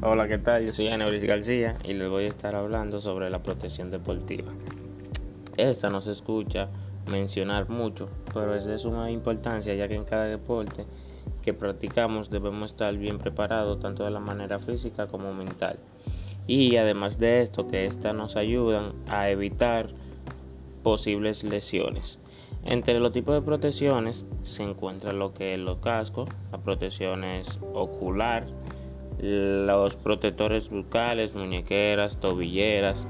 Hola, ¿qué tal? Yo soy Aneuris García y les voy a estar hablando sobre la protección deportiva. Esta no se escucha mencionar mucho, pero es de suma importancia ya que en cada deporte que practicamos debemos estar bien preparados tanto de la manera física como mental. Y además de esto, que estas nos ayudan a evitar posibles lesiones. Entre los tipos de protecciones se encuentra lo que es los cascos, la protección es ocular, los protectores bucales, muñequeras, tobilleras,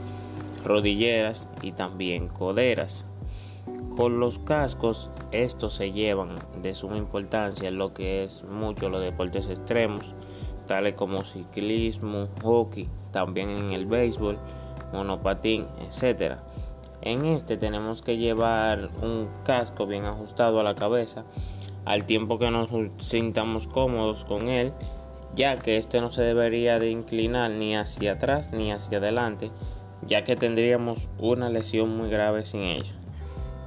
rodilleras y también coderas. Con los cascos, estos se llevan de suma importancia en lo que es mucho los deportes extremos, tales como ciclismo, hockey, también en el béisbol, monopatín, etc. En este tenemos que llevar un casco bien ajustado a la cabeza al tiempo que nos sintamos cómodos con él ya que este no se debería de inclinar ni hacia atrás ni hacia adelante, ya que tendríamos una lesión muy grave sin ello.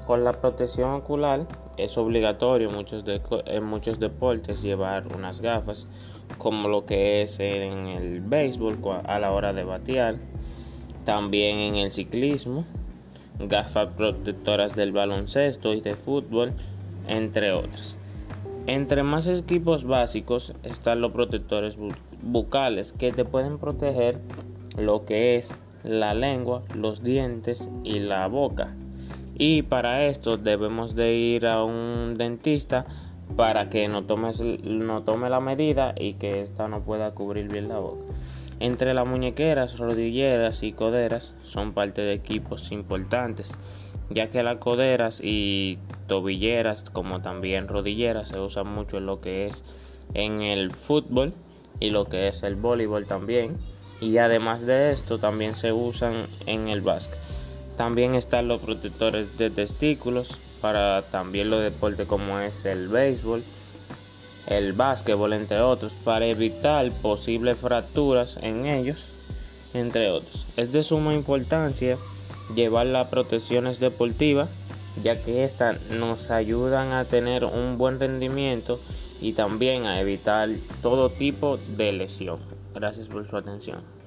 Con la protección ocular es obligatorio muchos, en muchos deportes llevar unas gafas, como lo que es en el béisbol a la hora de batear, también en el ciclismo, gafas protectoras del baloncesto y de fútbol, entre otros. Entre más equipos básicos están los protectores bucales que te pueden proteger lo que es la lengua, los dientes y la boca. Y para esto debemos de ir a un dentista para que no, tomes, no tome la medida y que ésta no pueda cubrir bien la boca. Entre las muñequeras, rodilleras y coderas son parte de equipos importantes ya que las coderas y tobilleras como también rodilleras se usan mucho en lo que es en el fútbol y lo que es el voleibol también. Y además de esto también se usan en el básquet. También están los protectores de testículos para también los deportes como es el béisbol el básquetbol entre otros para evitar posibles fracturas en ellos entre otros. Es de suma importancia llevar las protecciones deportivas, ya que estas nos ayudan a tener un buen rendimiento y también a evitar todo tipo de lesión. Gracias por su atención.